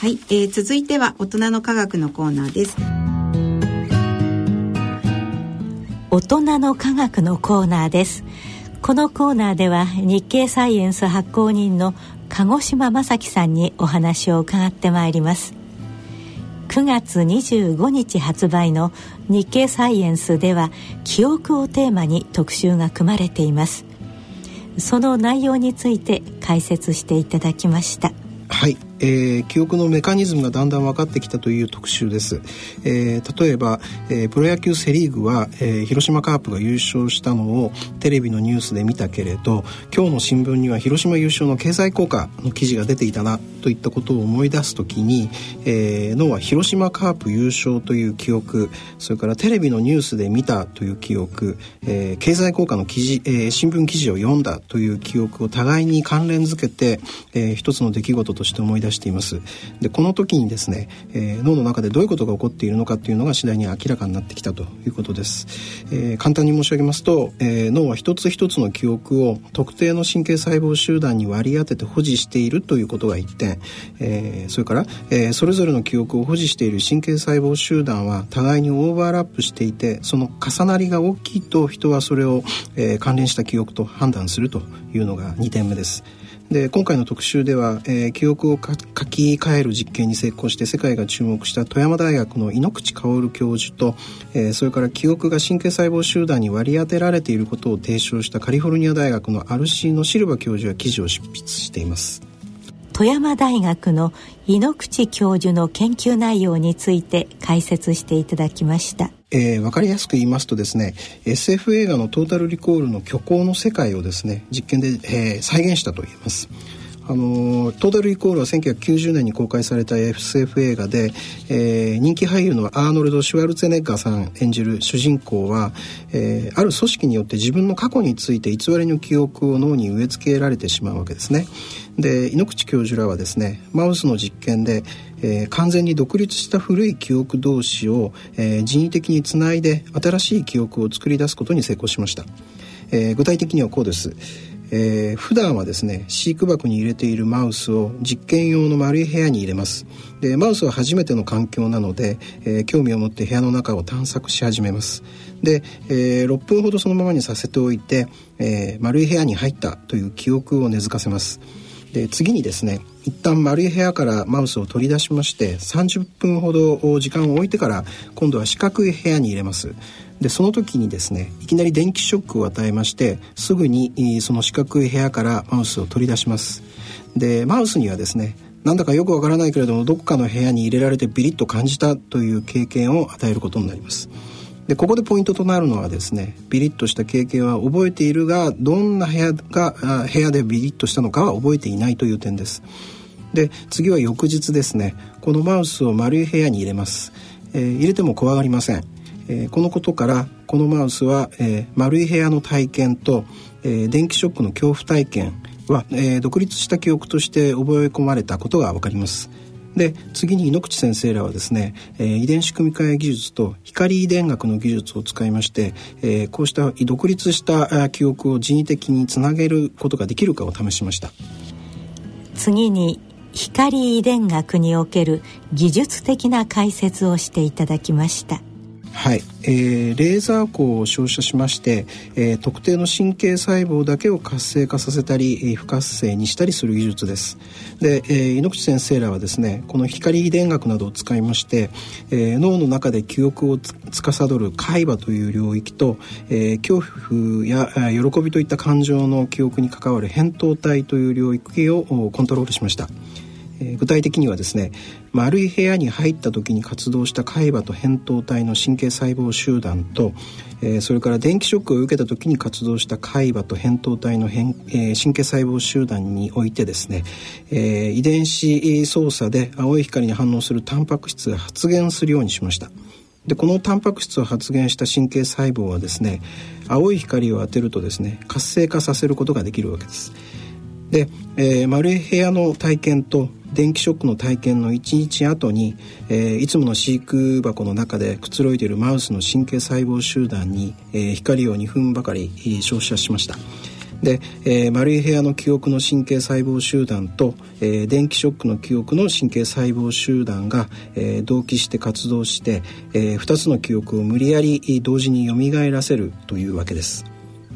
はい、えー、続いては大人の科学のコーナーです。大人の科学のコーナーです。このコーナーでは日経サイエンス発行人の鹿児島正樹さんにお話を伺ってまいります。9月25日発売の日経サイエンスでは記憶をテーマに特集が組まれています。その内容について解説していただきました。はいえー、記憶のメカニズムがだんだん分かってきたという特集です、えー、例えば、えー、プロ野球セ・リーグは、えー、広島カープが優勝したのをテレビのニュースで見たけれど今日の新聞には広島優勝の経済効果の記事が出ていたなといったことを思い出す時に、えー、脳は広島カープ優勝という記憶それからテレビのニュースで見たという記憶、えー、経済効果の記事、えー、新聞記事を読んだという記憶を互いに関連づけて、えー、一つの出来事として思い出しています。でこの時にですね、えー、脳の中でどういうことが起こっているのかっていうのが次第に明らかになってきたということです、えー、簡単に申し上げますと、えー、脳は一つ一つの記憶を特定の神経細胞集団に割り当てて保持しているということが一点、えー、それから、えー、それぞれの記憶を保持している神経細胞集団は互いにオーバーラップしていてその重なりが大きいと人はそれを、えー、関連した記憶と判断するというのが2点目です。で今回の特集では、えー、記憶を書き換える実験に成功して世界が注目した富山大学の井口薫教授と、えー、それから記憶が神経細胞集団に割り当てられていることを提唱したカリフォルニア大学のアルシーノ・シルバ教授は記事を執筆しています。富山大学の井口教授の研究内容について解説していただきました。えー、分かりやすく言いますとですね SF 映画のトータルリコールの虚構の世界をですね実験で、えー、再現したと言えます。あのトータルリコールは1990年に公開された SF 映画で、えー、人気俳優のアーノルド・シュワルツェネッガーさん演じる主人公は、えー、ある組織によって自分の過去について偽りの記憶を脳に植え付けられてしまうわけですね。で井ノ口教授らはですねマウスの実験で、えー、完全に独立した古い記憶同士を、えー、人為的につないで新しい記憶を作り出すことに成功しました、えー、具体的にはこうですえー、普段はですね飼育箱に入れているマウスを実験用の丸い部屋に入れます。でマウスは初めての環境なので、えー、興味を持って部屋の中を探索し始めます。で、えー、6分ほどそのままにさせておいて、え、丸い部屋に入ったという記憶を根付かせます。で次にですね一旦丸い部屋からマウスを取り出しまして30分ほど時間を置いてから今度は四角い部屋に入れます。でその時にですねいきなり電気ショックを与えましてすぐにその四角い部屋からマウスを取り出します。でマウスにはですねなんだかよくわからないけれどもどこかの部屋に入れられてビリッと感じたという経験を与えることになります。でここでポイントとなるのはですねビリッとした経験は覚えているがどんな部屋が部屋でビリッとしたのかは覚えていないという点です。で次は翌日ですねこのマウスを丸い部屋に入れます、えー、入れても怖がりません、えー、このことからこのマウスは、えー、丸い部屋の体験と、え電気ショックの恐怖体験は、え独立した記憶として覚え込まれたことが分かります。で次に井ノ口先生らはですね、えー、遺伝子組み換え技術と光遺伝学の技術を使いまして、えー、こうした独立した記憶を人為的につなげることができるかを試しました。次に光遺伝学における技術的な解説をしていただきました。はい、えー、レーザー光を照射しまして、えー、特定の神経細胞だけを活性化させたり不活性にしたりする技術です。で、えー、井ノ口先生らはですねこの光遺伝学などを使いまして、えー、脳の中で記憶を司る海馬という領域と、えー、恐怖や喜びといった感情の記憶に関わる扁桃体という領域をコントロールしました。え具体的にはですね丸い部屋に入った時に活動した海馬と扁桃体の神経細胞集団と、えー、それから電気ショックを受けた時に活動した海馬と扁桃体の変、えー、神経細胞集団においてですね、えー、遺伝子操作で青い光に反応するタンパク質が発現するようにしました。でこのタンパク質を発現した神経細胞はですね青い光を当てるとですね活性化させることができるわけです。で、えー、丸い部屋の体験と電気ショックの体験の1日後に、えー、いつもの飼育箱の中でくつろいでいるマウスの神経細胞集団に、えー、光を2分ばかり照射しましたで、えー、丸い部屋の記憶の神経細胞集団と、えー、電気ショックの記憶の神経細胞集団が、えー、同期して活動して、えー、2つの記憶を無理やり同時によみがえらせるというわけです。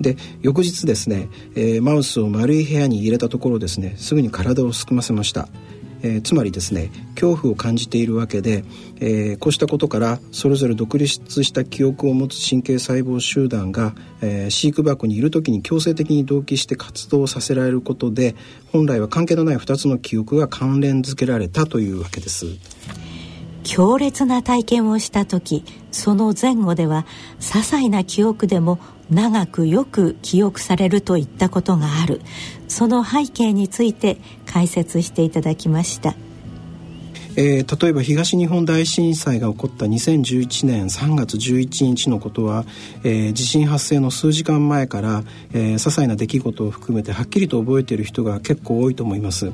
で翌日ですね、えー、マウスを丸い部屋に入れたところですねすぐに体をすくませました。えー、つまりですね恐怖を感じているわけで、えー、こうしたことからそれぞれ独立した記憶を持つ神経細胞集団が、えー、飼育箱にいる時に強制的に同期して活動させられることで本来は関係のない2つの記憶が関連づけられたというわけです。強烈な体験をした時その前後では些細な記憶でも長くよく記憶されるといったことがあるその背景について解説していただきました。えー、例えば東日本大震災が起こった2011年3月11日のことは、えー、地震発生の数時間前から、えー、些細な出来事を含めてはっきりと覚えている人が結構多いと思います。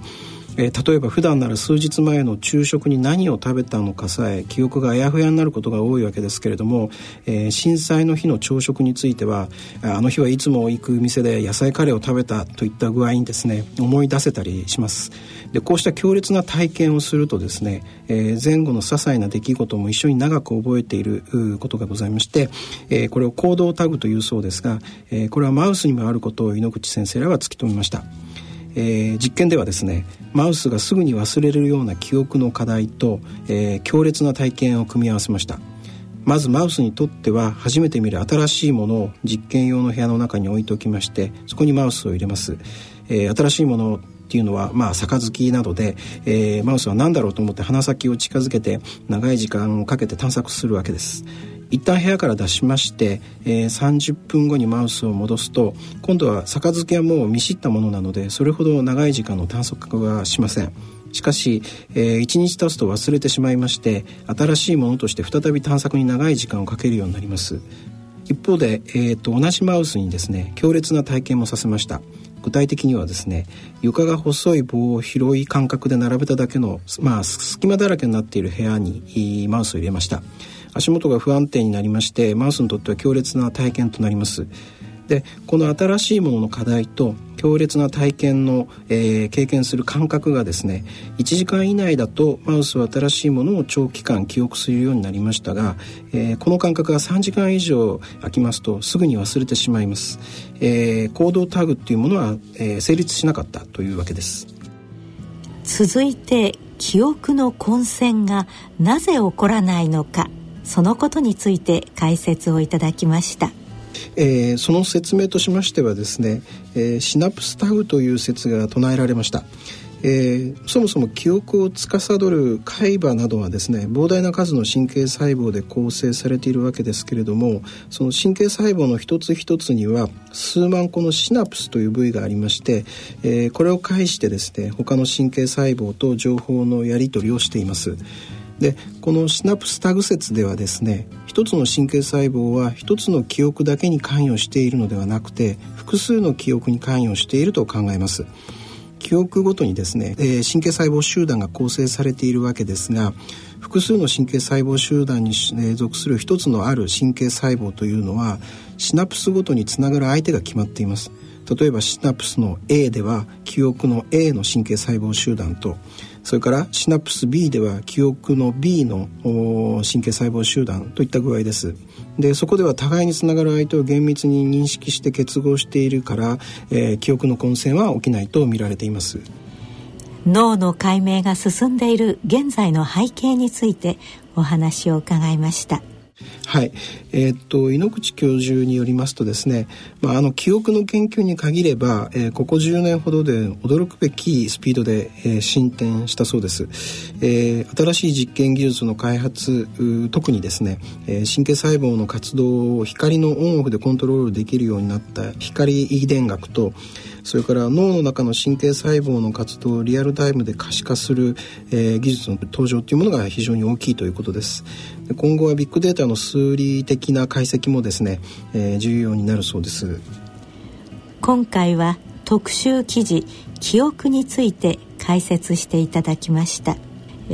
えー、例えば普段なら数日前の昼食に何を食べたのかさえ記憶があやふやになることが多いわけですけれども、えー、震災の日の朝食についてはあの日はいつも行く店で野菜カレーを食べたといった具合にですね思い出せたりしますでこうした強烈な体験をするとですね、えー、前後の些細な出来事も一緒に長く覚えていることがございまして、えー、これを行動タグというそうですが、えー、これはマウスにもあることを井ノ口先生らは突き止めました。えー、実験ではですねマウスがすぐに忘れるような記憶の課題と、えー、強烈な体験を組み合わせました。まずマウスにとっては初めて見る新しいものを実験用の部屋の中に置いておきましてそこにマウスを入れます、えー、新しいものっていうのはまあ杯などで、えー、マウスは何だろうと思って鼻先を近づけて長い時間をかけて探索するわけです。一旦部屋から出しまして、えー、30分後にマウスを戻すと今度は杯はもう見知ったものなのでそれほど長い時間の探索はしません。しかし、えー、1日経つと忘れてしまいまして新しいものとして再び探索に長い時間をかけるようになります。一方で、えーと、同じマウスにですね強烈な体験もさせました。具体的にはですね床が細い棒を広い間隔で並べただけの、まあ、隙間だらけになっている部屋にマウスを入れました。足元が不安定になりましてマウスにとっては強烈な体験となります。でこの新しいものの課題と強烈な体験の、えー、経験する感覚がですね1時間以内だとマウスは新しいものを長期間記憶するようになりましたが、えー、この感覚が3時間以上空きますとすぐに忘れてしまいます、えー、行動タグっていうものは、えー、成立しなかったというわけです。続いて記憶の混戦がなぜ起こらないのか。そのことについて解説をいただきました。えー、その説明としましてはですね、えー、シナプスタグという説が唱えられました。えー、そもそも記憶を司る海馬などはですね膨大な数の神経細胞で構成されているわけですけれどもその神経細胞の一つ一つには数万個のシナプスという部位がありまして、えー、これを介してですね他の神経細胞と情報のやり取りをしています。でこのシナプスタグ説ではですね一つの神経細胞は一つの記憶だけに関与しているのではなくて複数の記憶に関与していると考えます。記憶ごとにですね、えー、神経細胞集団が構成されているわけですが複数の神経細胞集団に属する一つのある神経細胞というのはシナプスごとにつながる相手が決まっています。例えばシナプスの A では記憶の A の神経細胞集団とそれからシナプス B では記憶の B の神経細胞集団といった具合です。でそこでは互いにつながる相手を厳密に認識して結合しているから、えー、記憶の混戦は起きないと見られています。脳の解明が進んでいる現在の背景についてお話を伺いました。はい、えー、っと井ノ口教授によりますとですね、まあ、あの記憶の研究に限れば、えー、ここ10年ほどで驚くべきスピードで、えー、進展したそうです、えー、新しい実験技術の開発特にですね、えー、神経細胞の活動を光のオンオフでコントロールできるようになった光遺伝学とそれから脳の中の神経細胞の活動をリアルタイムで可視化する、えー、技術の登場というものが非常に大きいということです。で今後はビッグデータの数理的な解析もですね、えー、重要になるそうです。今回は特集記事記憶について解説していただきました。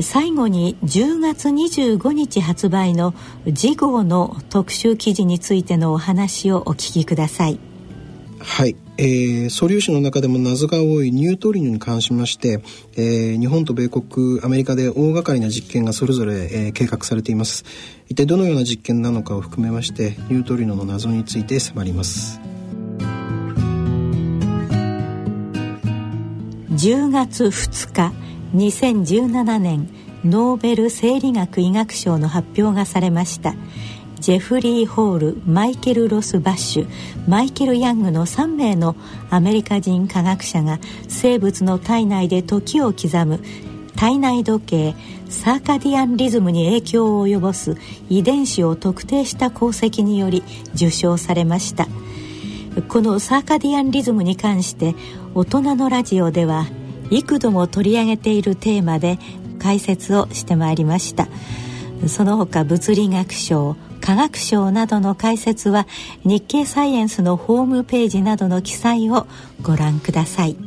最後に10月25日発売の次号の特集記事についてのお話をお聞きください。はいえー、素粒子の中でも謎が多いニュートリノに関しまして、えー、日本と米国アメリカで大掛かりな実験がそれぞれ、えー、計画されています。一体どのような実験なのかを含めましてニュートリノの謎について迫ります。10月2日2017年ノーベル生理学医学賞の発表がされました。ジェフリー・ホールマイケル・ロス・バッシュマイケル・ヤングの3名のアメリカ人科学者が生物の体内で時を刻む体内時計サーカディアンリズムに影響を及ぼす遺伝子を特定した功績により受賞されました。このサーカディアンリズムに関して大人のラジオでは幾度も取り上げているテーマで解説をしてまいりました。その他物理学賞科学賞などの解説は日経サイエンスのホームページなどの記載をご覧ください。